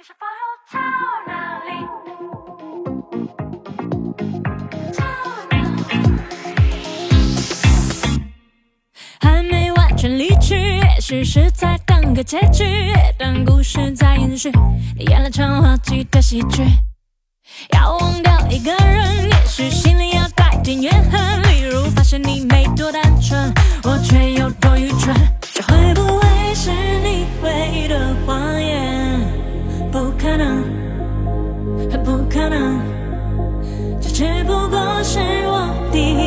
你是否有超能力？超能力。还没完全离去，也许是在等个结局，但故事在延续，演了场滑稽的喜剧。要忘掉一个人，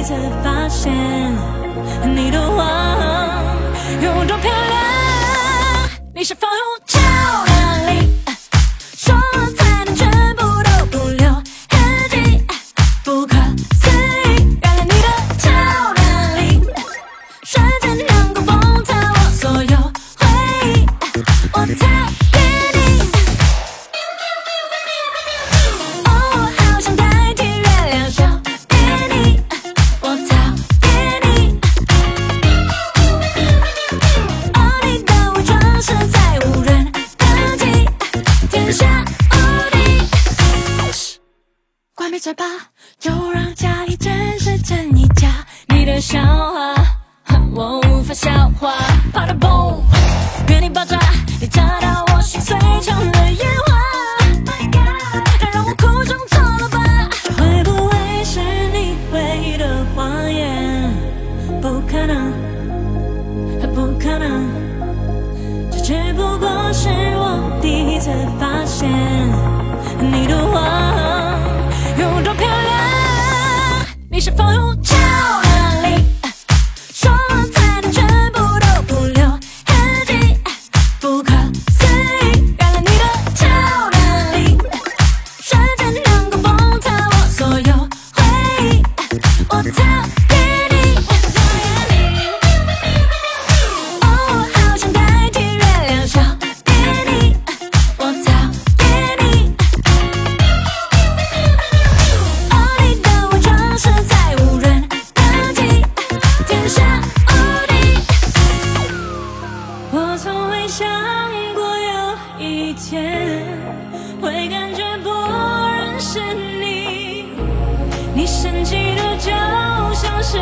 才发现。你的谎有多漂亮？你是否有超能力？说了才能全部都不留痕迹，不可思议！原来你的超能力，瞬间能够封藏我所有回忆，我嘴巴，就让假意真实真一假。你的笑话，我无法消化。啪的嘣，原地爆炸，你炸到我心碎成了烟花。它让我哭中错了吧？这会不会是你唯一的谎言？不可能。不可能，这只不过是我第一次发现你的有多没想过有一天会感觉不认识你，你神奇的就像是